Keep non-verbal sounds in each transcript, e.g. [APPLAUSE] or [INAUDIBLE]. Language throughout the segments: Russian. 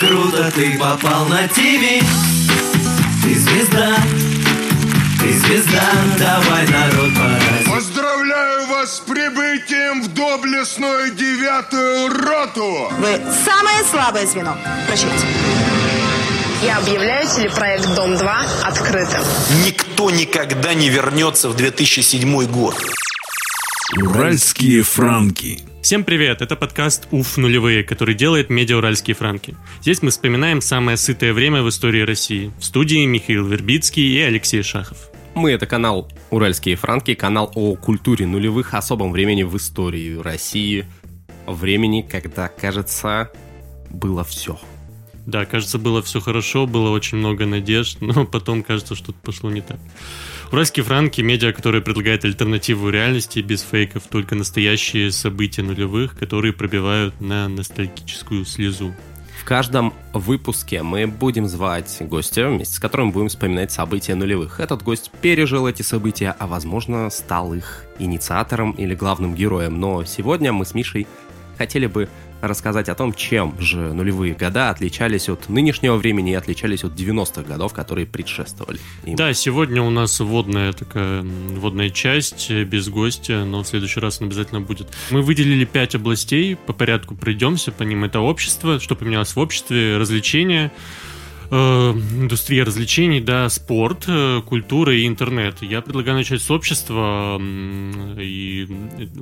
Круто ты попал на ТВ Ты звезда Ты звезда Давай, народ, пора Поздравляю вас с прибытием в доблестную девятую роту! Вы самое слабое звено. Прощайте. Я объявляю телепроект «Дом-2» открытым. Никто никогда не вернется в 2007 год. Уральские франки. Всем привет, это подкаст «Уф нулевые», который делает медиа «Уральские франки». Здесь мы вспоминаем самое сытое время в истории России. В студии Михаил Вербицкий и Алексей Шахов. Мы — это канал «Уральские франки», канал о культуре нулевых, особом времени в истории России. Времени, когда, кажется, было все. Да, кажется, было все хорошо, было очень много надежд, [LAUGHS] но потом кажется, что-то пошло не так. Уральские франки – медиа, которое предлагает альтернативу реальности без фейков, только настоящие события нулевых, которые пробивают на ностальгическую слезу. В каждом выпуске мы будем звать гостя, вместе с которым будем вспоминать события нулевых. Этот гость пережил эти события, а возможно стал их инициатором или главным героем. Но сегодня мы с Мишей хотели бы рассказать о том, чем же нулевые года отличались от нынешнего времени и отличались от 90-х годов, которые предшествовали. им. Да, сегодня у нас вводная такая м, вводная часть э, без гостя, но в следующий раз он обязательно будет. Мы выделили пять областей, по порядку пройдемся по ним. Это общество, что поменялось в обществе, развлечения, э, индустрия развлечений, да, спорт, э, культура и интернет. Я предлагаю начать с общества, и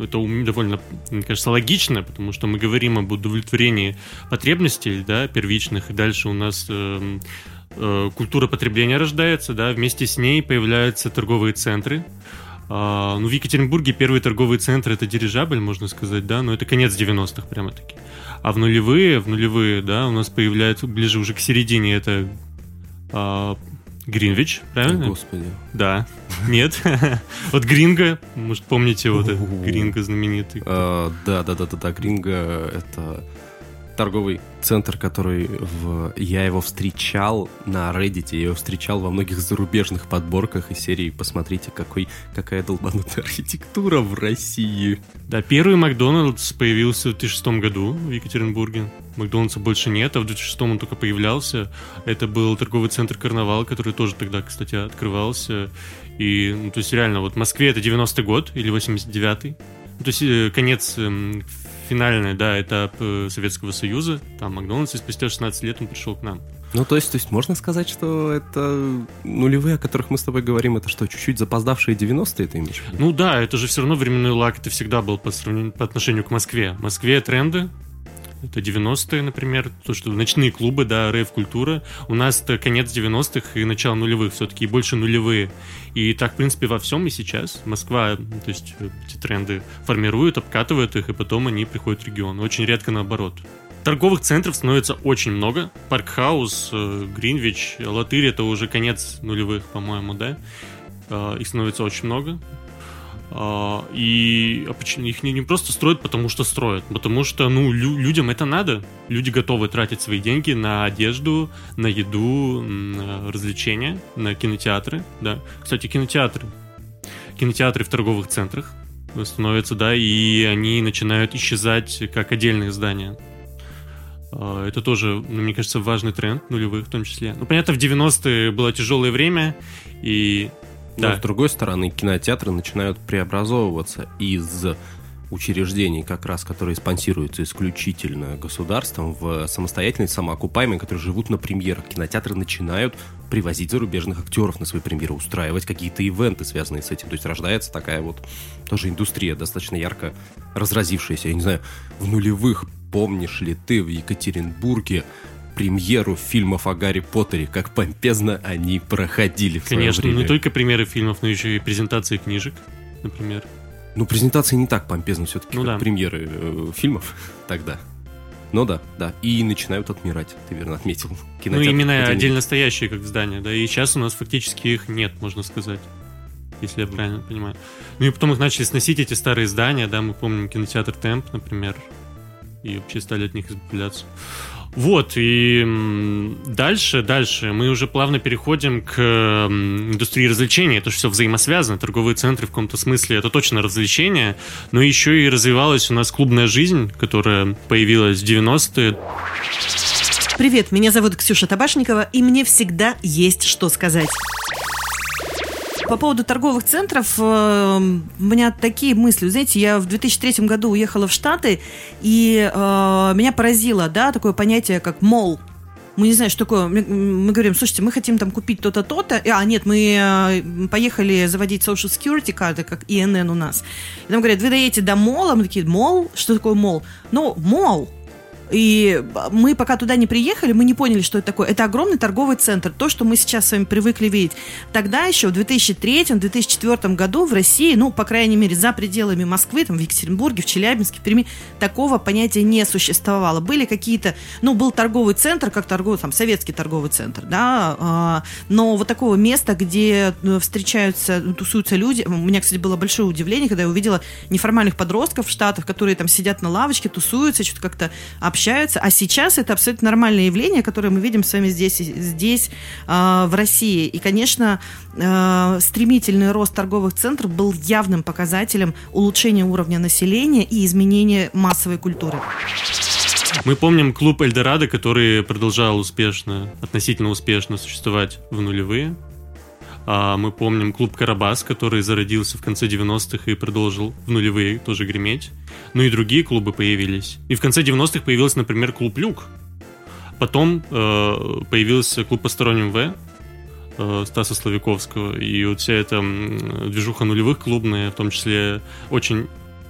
это довольно, мне кажется, логично, потому что мы говорим об удовлетворении потребностей, да, первичных, и дальше у нас э, культура потребления рождается, да, вместе с ней появляются торговые центры. А, ну, в Екатеринбурге первый торговый центр это дирижабль, можно сказать, да, но это конец 90-х прямо-таки. А в нулевые, в нулевые, да, у нас появляется ближе уже к середине это а, Гринвич, правильно? Господи. Да. Нет. [LAUGHS] Вот Гринго, может, помните, вот этот Гринго знаменитый. Э, Да, да, да, да, да, Гринго это торговый центр, который в... я его встречал на Reddit, я его встречал во многих зарубежных подборках из серии «Посмотрите, какой, какая долбанутая [LAUGHS] архитектура в России». Да, первый Макдональдс появился в 2006 году в Екатеринбурге. Макдональдса больше нет, а в 2006 он только появлялся. Это был торговый центр «Карнавал», который тоже тогда, кстати, открывался. И, ну, то есть, реально, вот в Москве это 90-й год или 89-й. Ну, то есть, э, конец финальный, да, этап э, Советского Союза. Там Макдональдс, и спустя 16 лет он пришел к нам. Ну, то есть, то есть можно сказать, что это нулевые, о которых мы с тобой говорим, это что, чуть-чуть запоздавшие 90-е ты имеешь в виду? Ну да, это же все равно временной лак, это всегда был по, сравнению, по отношению к Москве. В Москве тренды, это 90-е, например, то, что ночные клубы, да, рейв-культура. У нас это конец 90-х и начало нулевых все-таки, больше нулевые. И так, в принципе, во всем и сейчас. Москва, ну, то есть э, эти тренды формирует, обкатывает их, и потом они приходят в регион. Очень редко наоборот. Торговых центров становится очень много. Park House, э, Гринвич, Алатырь это уже конец нулевых, по-моему, да? Э, Их становится очень много. А, И их не, просто строят, потому что строят, потому что ну лю- людям это надо. Люди готовы тратить свои деньги на одежду, на еду, на развлечения, на кинотеатры. Да, кстати, кинотеатры, кинотеатры в торговых центрах становятся, да, и они начинают исчезать как отдельные здания. А, Это тоже, ну, мне кажется, важный тренд нулевых в том числе. Ну, понятно, в 90-е было тяжелое время, и Но, да. с другой стороны, кинотеатры начинают преобразовываться из учреждений, как раз, которые спонсируются исключительно государством, в самостоятельные, самоокупаемые, которые живут на премьерах. Кинотеатры начинают привозить зарубежных актеров на свои премьеры, устраивать какие-то ивенты, связанные с этим. То есть рождается такая вот тоже индустрия, достаточно ярко разразившаяся. Я не знаю, в нулевых помнишь ли ты в Екатеринбурге премьеру фильмов о Гарри Поттере, как помпезно они проходили в Конечно, время. не только примеры фильмов, но еще и презентации книжек, например. Ну, презентации не так помпезно все-таки, Ну как да. премьеры э, фильмов [LAUGHS] тогда. Ну да, да. И начинают отмирать, ты верно отметил. Ну, Кинотеатры именно хотя не- отдельно стоящие как здания, да, и сейчас у нас фактически их нет, можно сказать. Если я правильно понимаю. Ну и потом их начали сносить, эти старые здания, да, мы помним кинотеатр Темп, например, и вообще стали от них избавляться. Вот, и дальше, дальше мы уже плавно переходим к индустрии развлечений. Это же все взаимосвязано. Торговые центры в каком-то смысле это точно развлечения, но еще и развивалась у нас клубная жизнь, которая появилась в 90-е. Привет, меня зовут Ксюша Табашникова, и мне всегда есть что сказать. По поводу торговых центров, э, у меня такие мысли. Знаете, я в 2003 году уехала в Штаты, и э, меня поразило, да, такое понятие, как мол. Мы не знаем, что такое. Мы, мы говорим, слушайте, мы хотим там купить то-то, то-то. А, нет, мы э, поехали заводить social security карты, как ИНН у нас. И нам говорят, вы доедете до мола. Мы такие, мол? Что такое мол? Ну, мол и мы пока туда не приехали, мы не поняли, что это такое. Это огромный торговый центр, то, что мы сейчас с вами привыкли видеть. Тогда еще в 2003-2004 году в России, ну, по крайней мере, за пределами Москвы, там, в Екатеринбурге, в Челябинске, в Перми, такого понятия не существовало. Были какие-то, ну, был торговый центр, как торговый, там, советский торговый центр, да, а, но вот такого места, где ну, встречаются, тусуются люди, у меня, кстати, было большое удивление, когда я увидела неформальных подростков в Штатах, которые там сидят на лавочке, тусуются, что-то как-то общаются. А сейчас это абсолютно нормальное явление, которое мы видим с вами здесь, здесь э, в России. И, конечно, э, стремительный рост торговых центров был явным показателем улучшения уровня населения и изменения массовой культуры. Мы помним клуб Эльдорадо, который продолжал успешно, относительно успешно существовать в нулевые. А, мы помним клуб «Карабас», который зародился в конце 90-х и продолжил в нулевые тоже греметь. Ну и другие клубы появились. И в конце 90-х появился, например, клуб «Люк». Потом э, появился клуб «Посторонним В», э, Стаса Славиковского. И вот вся эта движуха нулевых клубная, в том числе, очень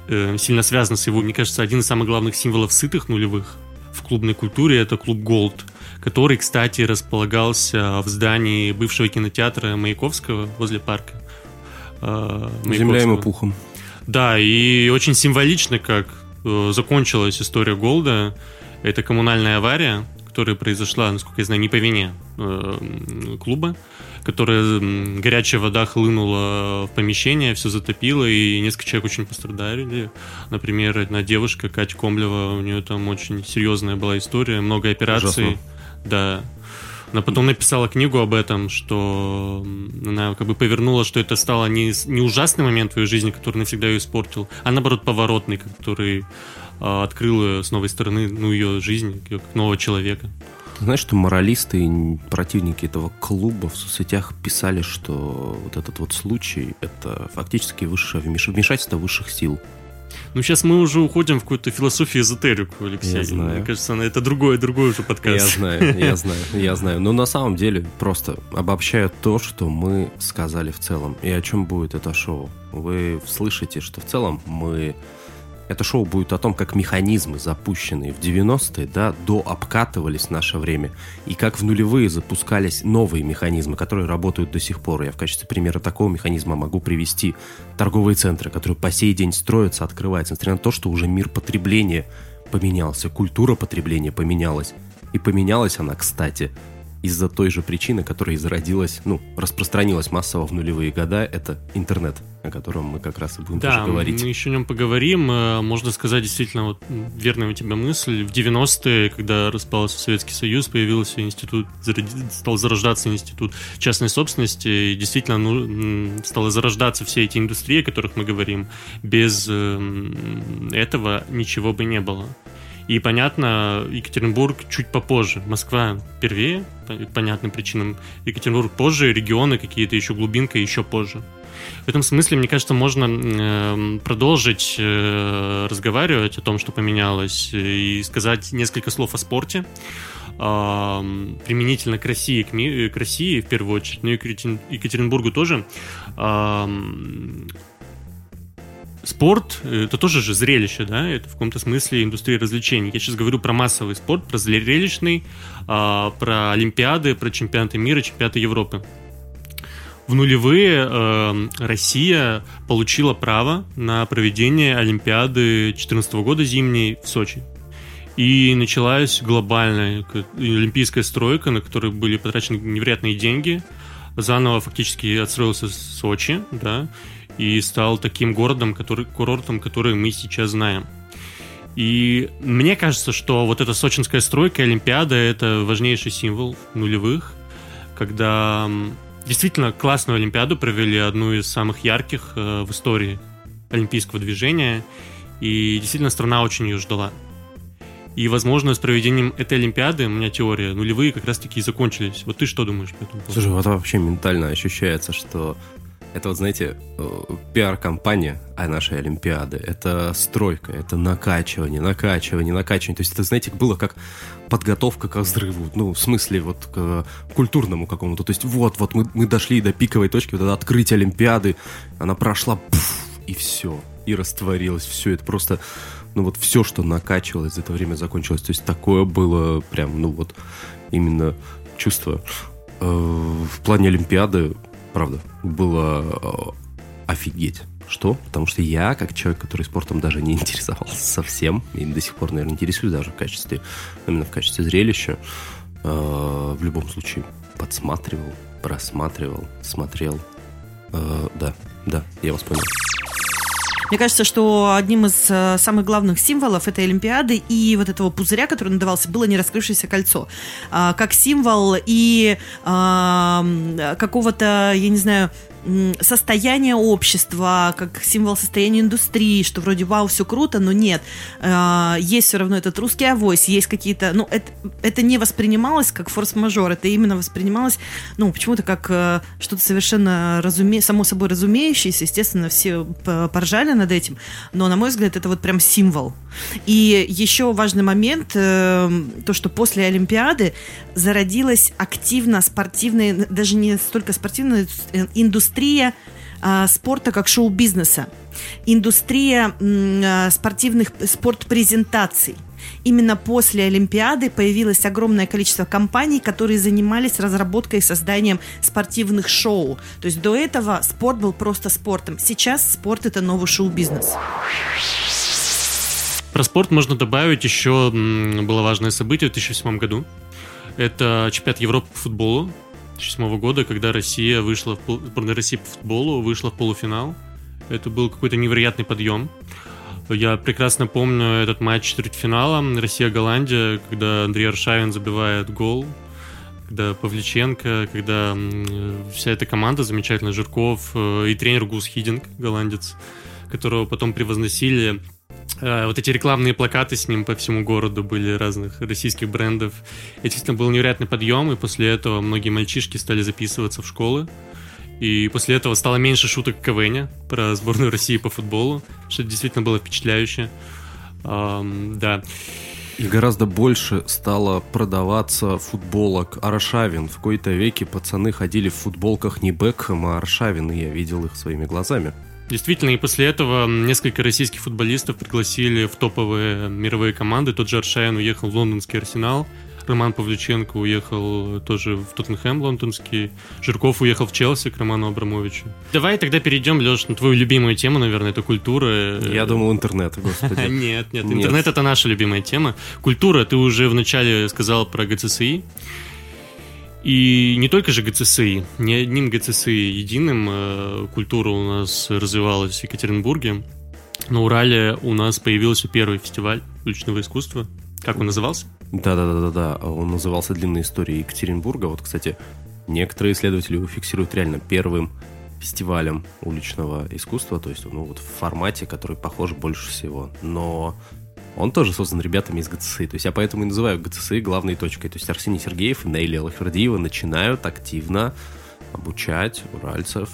э, сильно связана с его, мне кажется, один из самых главных символов сытых нулевых в клубной культуре — это клуб «Голд», который, кстати, располагался в здании бывшего кинотеатра Маяковского возле парка. Э, Земля ему пухом. Да, и очень символично, как э, закончилась история Голда. Это коммунальная авария, которая произошла, насколько я знаю, не по вине э, клуба, которая горячая вода хлынула в помещение, все затопило, и несколько человек очень пострадали. Например, одна девушка, Катя Комлева, у нее там очень серьезная была история, много операций. Ужасно. Да. Она потом написала книгу об этом, что она как бы повернула, что это стало не, не ужасный момент в ее жизни, который навсегда ее испортил, а наоборот поворотный, который э, открыл ее с новой стороны, ну, ее жизнь, как нового человека. Знаешь, что моралисты и противники этого клуба в соцсетях писали, что вот этот вот случай — это фактически высшее вмешательство высших сил. Ну, сейчас мы уже уходим в какую-то философию эзотерику, Алексей. Я знаю. Мне кажется, это другой, другой уже подкаст. Я знаю, я знаю, я знаю. Но на самом деле просто обобщаю то, что мы сказали в целом. И о чем будет это шоу. Вы слышите, что в целом мы это шоу будет о том, как механизмы, запущенные в 90-е, да, до обкатывались в наше время, и как в нулевые запускались новые механизмы, которые работают до сих пор. Я в качестве примера такого механизма могу привести торговые центры, которые по сей день строятся, открываются, несмотря на то, что уже мир потребления поменялся, культура потребления поменялась. И поменялась она, кстати, из-за той же причины, которая и зародилась, ну, распространилась массово в нулевые года, это интернет, о котором мы как раз и будем да, тоже говорить. мы еще о нем поговорим. Э, можно сказать, действительно, вот верная у тебя мысль. В 90-е, когда распался Советский Союз, появился институт, стал зарождаться институт частной собственности, и действительно ну, стало зарождаться все эти индустрии, о которых мы говорим. Без эм, этого ничего бы не было. И, понятно, Екатеринбург чуть попозже. Москва первее, по понятным причинам. Екатеринбург позже, регионы какие-то еще глубинка еще позже. В этом смысле, мне кажется, можно э, продолжить э, разговаривать о том, что поменялось, и сказать несколько слов о спорте. Э, применительно к России, к, ми- к России в первую очередь, но и к Екатеринбургу тоже. Спорт э, это тоже же зрелище, да, это в каком-то смысле индустрия развлечений. Я сейчас говорю про массовый спорт, про зрелищный, а, про Олимпиады, про чемпионаты мира, чемпионаты Европы. В нулевые э, Россия получила право на проведение Олимпиады 2014 года зимней в Сочи. И началась глобальная олимпийская стройка, на которой были потрачены невероятные деньги. Заново фактически отстроился Сочи, да, и стал таким городом, который, курортом, который мы сейчас знаем. И мне кажется, что вот эта сочинская стройка, Олимпиада, это важнейший символ нулевых, когда действительно классную Олимпиаду провели, одну из самых ярких э, в истории олимпийского движения, и действительно страна очень ее ждала. И, возможно, с проведением этой Олимпиады, у меня теория, нулевые как раз-таки и закончились. Вот ты что думаешь по этому поводу? Слушай, вот вообще ментально ощущается, что это вот, знаете, э, пиар-компания а нашей Олимпиады. Это стройка, это накачивание, накачивание, накачивание. То есть это, знаете, было как подготовка к взрыву. Ну, в смысле, вот к культурному какому-то. То есть вот, вот мы, мы дошли до пиковой точки, вот это открытие Олимпиады. Она прошла, пуф, и все. И растворилось. Все это просто ну вот все, что накачивалось за это время, закончилось. То есть такое было прям, ну вот именно чувство. Э, в плане Олимпиады, правда, было э, офигеть. Что? Потому что я, как человек, который спортом даже не [LAUGHS] интересовался совсем, и до сих пор, наверное, интересуюсь даже в качестве, именно в качестве зрелища, э, в любом случае подсматривал, просматривал, смотрел. Э, да, да, я вас понял. Мне кажется, что одним из э, самых главных символов этой Олимпиады и вот этого пузыря, который надавался, было не раскрывшееся кольцо. А, как символ и какого-то, я не знаю, состояние общества, как символ состояния индустрии, что вроде вау, все круто, но нет. Э, есть все равно этот русский авось, есть какие-то... Ну, это, это не воспринималось как форс-мажор, это именно воспринималось, ну, почему-то как э, что-то совершенно разуме... само собой разумеющееся. Естественно, все поржали над этим, но, на мой взгляд, это вот прям символ. И еще важный момент, э, то, что после Олимпиады зародилась активно спортивная, даже не столько спортивная индустрия, индустрия э, спорта как шоу-бизнеса, индустрия э, спортивных спортпрезентаций. Именно после Олимпиады появилось огромное количество компаний, которые занимались разработкой и созданием спортивных шоу. То есть до этого спорт был просто спортом. Сейчас спорт это новый шоу-бизнес. Про спорт можно добавить еще было важное событие в 2007 году. Это чемпионат Европы по футболу, 2007 года, когда Россия вышла, в, сборная России по футболу вышла в полуфинал. Это был какой-то невероятный подъем. Я прекрасно помню этот матч четвертьфинала Россия-Голландия, когда Андрей Аршавин забивает гол, когда Павличенко, когда вся эта команда замечательная, Жирков э, и тренер Гус Хидинг, голландец, которого потом превозносили вот эти рекламные плакаты с ним по всему городу были разных российских брендов. И действительно был невероятный подъем, и после этого многие мальчишки стали записываться в школы. И после этого стало меньше шуток КВН про сборную России по футболу, что действительно было впечатляюще. Um, да. И гораздо больше стало продаваться футболок Аршавин. В какой-то веке пацаны ходили в футболках не Бекхэм, а Аршавин, и я видел их своими глазами. Действительно, и после этого несколько российских футболистов пригласили в топовые мировые команды. Тот же Аршаян уехал в лондонский Арсенал, Роман Павлюченко уехал тоже в Тоттенхэм лондонский, Жирков уехал в Челси к Роману Абрамовичу. Давай тогда перейдем, Леш, на твою любимую тему, наверное, это культура. Я думал интернет, господи. [LAUGHS] Нет, нет, интернет это наша любимая тема. Культура, ты уже вначале сказал про ГЦСИ. И не только же ГЦСИ, не одним ГЦСИ единым э, культура у нас развивалась в Екатеринбурге. На Урале у нас появился первый фестиваль уличного искусства. Как он назывался? Да-да-да-да, он назывался «Длинная история Екатеринбурга». Вот, кстати, некоторые исследователи его фиксируют реально первым фестивалем уличного искусства, то есть ну, вот в формате, который похож больше всего. Но он тоже создан ребятами из ГЦСИ. То есть я поэтому и называю ГЦСИ главной точкой. То есть Арсений Сергеев и Нейли Алахвердиева начинают активно обучать уральцев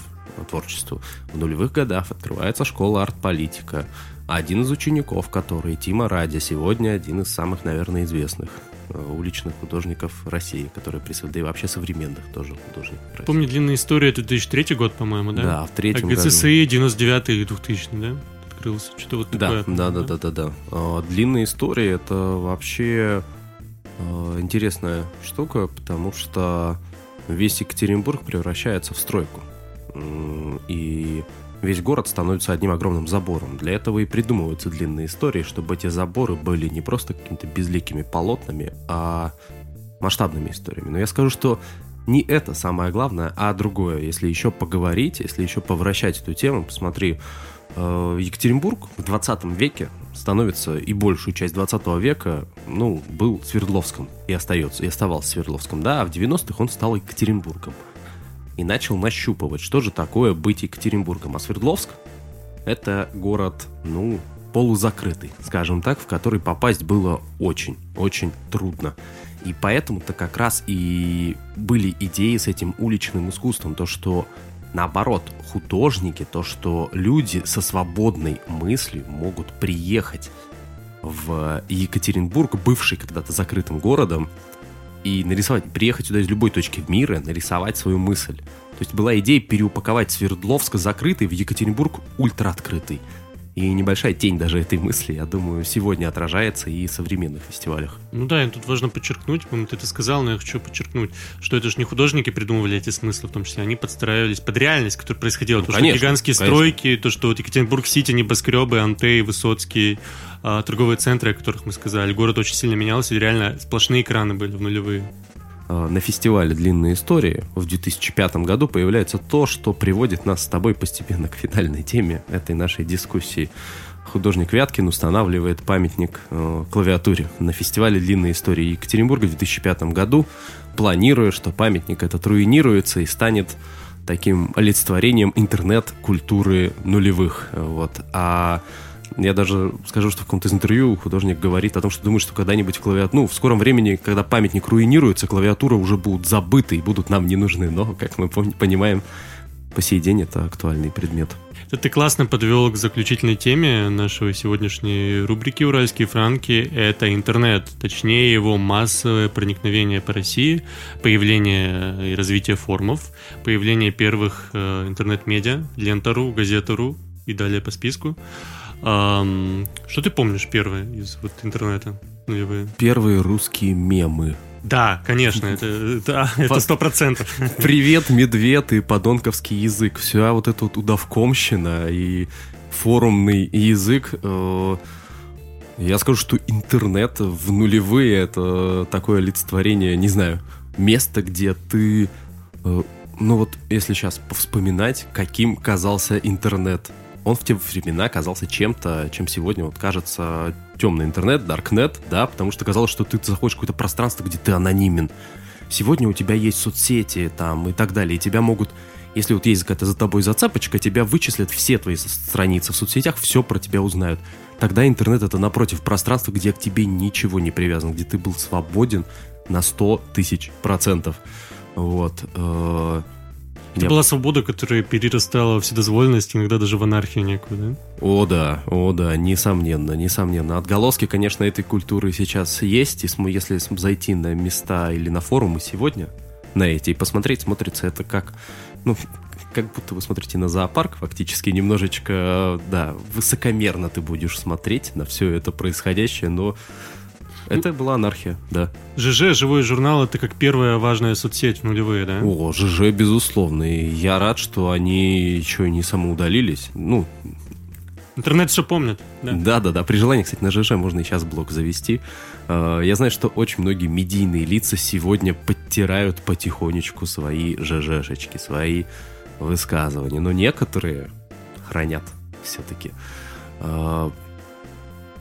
творчеству. В нулевых годах открывается школа арт-политика. Один из учеников, который Тима Ради, сегодня один из самых, наверное, известных э, уличных художников России, которые присутствуют, да и вообще современных тоже художников России. Помню, длинная история, это 2003 год, по-моему, да? Да, в третьем а ГЦСИ 99 и 2000, да? Открылся. Что-то вот да, такое. Да, да, да, да, да. А, длинные истории это вообще а, интересная штука, потому что весь Екатеринбург превращается в стройку. И весь город становится одним огромным забором. Для этого и придумываются длинные истории, чтобы эти заборы были не просто какими-то безликими полотнами, а масштабными историями. Но я скажу, что не это самое главное, а другое. Если еще поговорить, если еще повращать эту тему, посмотри, Екатеринбург в 20 веке становится и большую часть 20 века, ну, был Свердловском и остается, и оставался Свердловском, да, а в 90-х он стал Екатеринбургом. И начал нащупывать, что же такое быть Екатеринбургом. А Свердловск — это город, ну, полузакрытый, скажем так, в который попасть было очень-очень трудно. И поэтому-то как раз и были идеи с этим уличным искусством, то, что наоборот, художники, то, что люди со свободной мыслью могут приехать в Екатеринбург, бывший когда-то закрытым городом, и нарисовать, приехать сюда из любой точки мира, нарисовать свою мысль. То есть была идея переупаковать Свердловск закрытый в Екатеринбург ультра-открытый. И небольшая тень даже этой мысли, я думаю, сегодня отражается и в современных фестивалях. Ну да, и тут важно подчеркнуть, по ты это сказал, но я хочу подчеркнуть, что это же не художники придумывали эти смыслы, в том числе они подстраивались под реальность, которая происходила. Ну, то, конечно, что гигантские конечно. стройки, то, что вот Екатеринбург-Сити, небоскребы, Антей, Высоцкий, а, торговые центры, о которых мы сказали. Город очень сильно менялся, и реально сплошные экраны были в нулевые. А, на фестивале «Длинные истории» в 2005 году появляется то, что приводит нас с тобой постепенно к финальной теме этой нашей дискуссии. Художник Вяткин устанавливает памятник э, клавиатуре на фестивале «Длинные истории» Екатеринбурга в 2005 году, планируя, что памятник этот руинируется и станет таким олицетворением интернет-культуры нулевых. Вот. А я даже скажу, что в каком-то интервью художник говорит о том, что думает, что когда-нибудь клавиатура, ну, в скором времени, когда памятник руинируется, клавиатура уже будут забыты и будут нам не нужны. Но, как мы понимаем, по сей день это актуальный предмет. Это ты классно подвел к заключительной теме нашей сегодняшней рубрики «Уральские франки». Это интернет, точнее его массовое проникновение по России, появление и развитие форумов, появление первых э, интернет-медиа, Лента.ру, Газета.ру и далее по списку. Что ты помнишь первое из вот интернета нулевые? Первые русские мемы. Да, конечно, это это сто процентов. Привет, медведь и подонковский язык. Вся вот эта вот удавкомщина и форумный язык. Э, я скажу, что интернет в нулевые это такое олицетворение, не знаю, место, где ты... Э, ну вот, если сейчас вспоминать, каким казался интернет он в те времена казался чем-то, чем сегодня вот кажется темный интернет, даркнет, да, потому что казалось, что ты заходишь в какое-то пространство, где ты анонимен. Сегодня у тебя есть соцсети там и так далее, и тебя могут, если вот есть какая-то за тобой зацепочка, тебя вычислят все твои страницы в соцсетях, все про тебя узнают. Тогда интернет это напротив пространство, где к тебе ничего не привязано, где ты был свободен на 100 тысяч процентов. Вот. Это была свобода, которая перерастала во вседозволенность, иногда даже в анархию некую, да? О да, о да, несомненно, несомненно. Отголоски, конечно, этой культуры сейчас есть, и если зайти на места или на форумы сегодня, на эти, и посмотреть, смотрится это как, ну, как будто вы смотрите на зоопарк, фактически немножечко, да, высокомерно ты будешь смотреть на все это происходящее, но это была анархия, да. ЖЖ, живой журнал, это как первая важная соцсеть в нулевые, да? О, ЖЖ, безусловно. И я рад, что они еще не самоудалились. Ну, Интернет все помнит. Да. да, да, да. При желании, кстати, на ЖЖ можно и сейчас блог завести. А, я знаю, что очень многие медийные лица сегодня подтирают потихонечку свои ЖЖшечки, свои высказывания. Но некоторые хранят все-таки.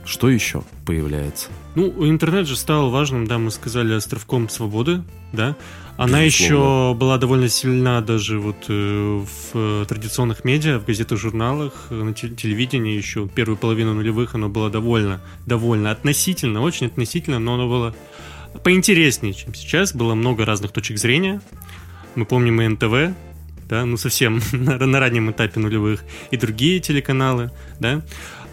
Что еще появляется? Ну, интернет же стал важным, да, мы сказали, островком свободы, да. Она Безусловно. еще была довольно сильна даже вот э, в традиционных медиа, в газетах, журналах, на телевидении еще первую половину нулевых оно было довольно, довольно относительно, очень относительно, но оно было поинтереснее, чем сейчас. Было много разных точек зрения. Мы помним и НТВ, да, ну совсем [LAUGHS] на, на раннем этапе нулевых, и другие телеканалы, да.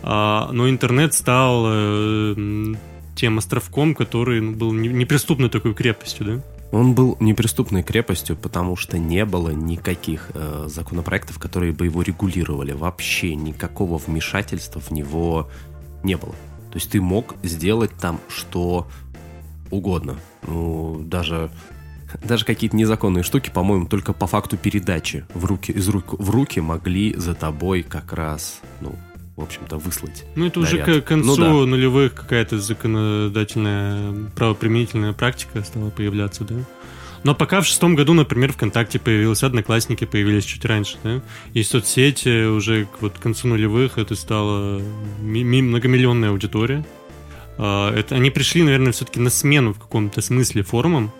А, но интернет стал э, тем островком, который ну, был неприступной такой крепостью, да? Он был неприступной крепостью, потому что не было никаких э, законопроектов, которые бы его регулировали. Вообще никакого вмешательства в него не было. То есть ты мог сделать там что угодно. Ну, даже, даже какие-то незаконные штуки, по-моему, только по факту передачи в руки, из рук в руки могли за тобой как раз, ну, в общем-то, выслать. Ну, это наряд. уже к концу ну, да. нулевых какая-то законодательная, правоприменительная практика стала появляться, да? Но пока в шестом году, например, ВКонтакте появилось, Одноклассники появились чуть раньше, да? И соцсети уже вот к концу нулевых это стала многомиллионная аудитория. А, это, они пришли, наверное, все-таки на смену в каком-то смысле форумам,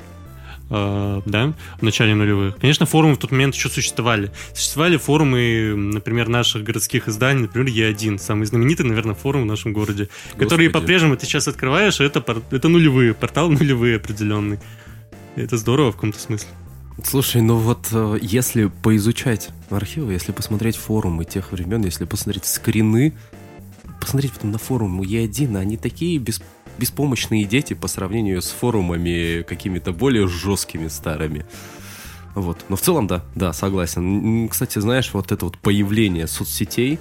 э, да, в начале нулевых. Конечно, форумы в тот момент еще существовали. Существовали форумы, например, наших городских изданий, например, Е1, самый знаменитый, наверное, форум в нашем городе, Господи. который по-прежнему ты сейчас открываешь, это, это нулевые, портал нулевые определенный. Это здорово в каком-то смысле. Слушай, ну вот э, если поизучать архивы, если посмотреть форумы тех времен, если посмотреть скрины, посмотреть потом на форумы Е1, они такие бес- беспомощные дети по сравнению с форумами какими-то более жесткими старыми. Вот. Но в целом, да, да, согласен. Кстати, знаешь, вот это вот появление соцсетей,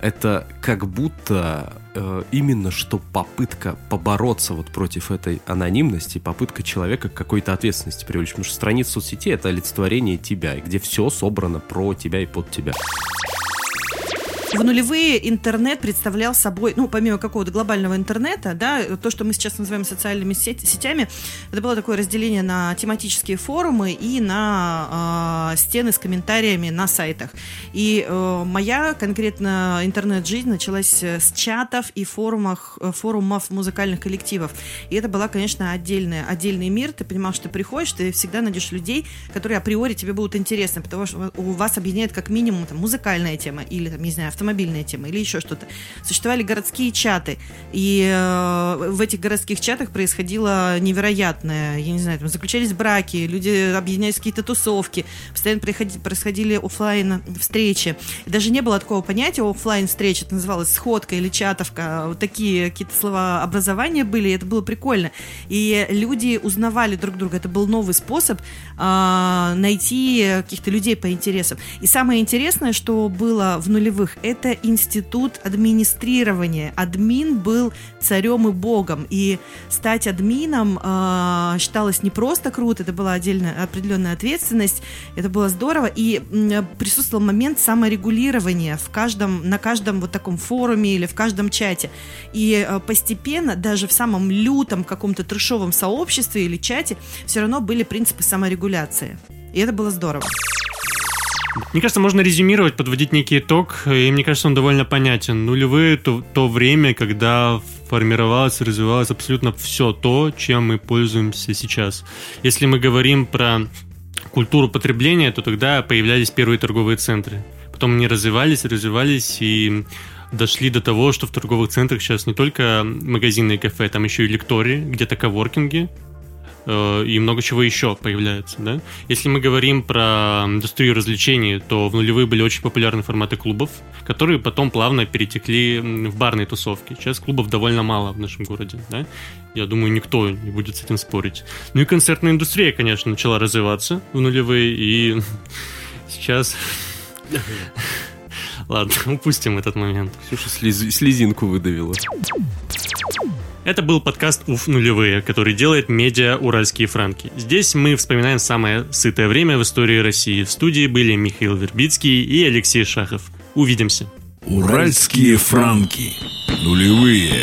это как будто э, именно что попытка побороться вот против этой анонимности, попытка человека к какой-то ответственности привлечь. Потому что страница соцсетей — это олицетворение тебя, где все собрано про тебя и под тебя. В нулевые интернет представлял собой, ну, помимо какого-то глобального интернета, да, то, что мы сейчас называем социальными сетями, это было такое разделение на тематические форумы и на э, стены с комментариями на сайтах. И э, моя конкретно интернет-жизнь началась э, с чатов и форумах, э, форумов музыкальных коллективов. И это была, конечно, отдельная, отдельный мир. Ты понимал, что ты приходишь, ты всегда найдешь людей, которые априори тебе будут интересны, потому что у вас объединяет как минимум там, музыкальная тема или, там, не знаю, автомобильная тема или еще что-то. Существовали городские чаты, и э, в этих городских чатах происходило невероятное, я не знаю, там заключались браки, люди объединялись в какие-то тусовки, постоянно происходили, происходили офлайн встречи. И даже не было такого понятия офлайн встречи, это называлось сходка или чатовка, вот такие какие-то слова образования были, и это было прикольно. И люди узнавали друг друга, это был новый способ а, найти каких-то людей по интересам. И самое интересное, что было в нулевых, это институт администрирования. Админ был царем и богом, и стать админом а, считалось не просто круто, это была отдельная определенная ответственность, это было здорово, и м, присутствовал момент саморегулирования в каждом, на каждом вот таком форуме или в каждом чате. И э, постепенно, даже в самом лютом каком-то трешовом сообществе или чате, все равно были принципы саморегуляции. И это было здорово. Мне кажется, можно резюмировать, подводить некий итог, и мне кажется, он довольно понятен. Нулевые то, то время, когда формировалось и развивалось абсолютно все то, чем мы пользуемся сейчас. Если мы говорим про культуру потребления, то тогда появлялись первые торговые центры. Потом они развивались, развивались и дошли до того, что в торговых центрах сейчас не только магазины и кафе, там еще и лектории, где-то коворкинги, и много чего еще появляется, да. Если мы говорим про индустрию развлечений, то в нулевые были очень популярны форматы клубов, которые потом плавно перетекли в барные тусовки. Сейчас клубов довольно мало в нашем городе, да. Я думаю, никто не будет с этим спорить. Ну и концертная индустрия, конечно, начала развиваться в нулевые, и [LAUGHS] сейчас... [LAUGHS] Ладно, упустим этот момент. Ксюша слез- слезинку выдавила. Это был подкаст «Уф нулевые», который делает медиа «Уральские франки». Здесь мы вспоминаем самое сытое время в истории России. В студии были Михаил Вербицкий и Алексей Шахов. Увидимся. Уральские франки. Нулевые.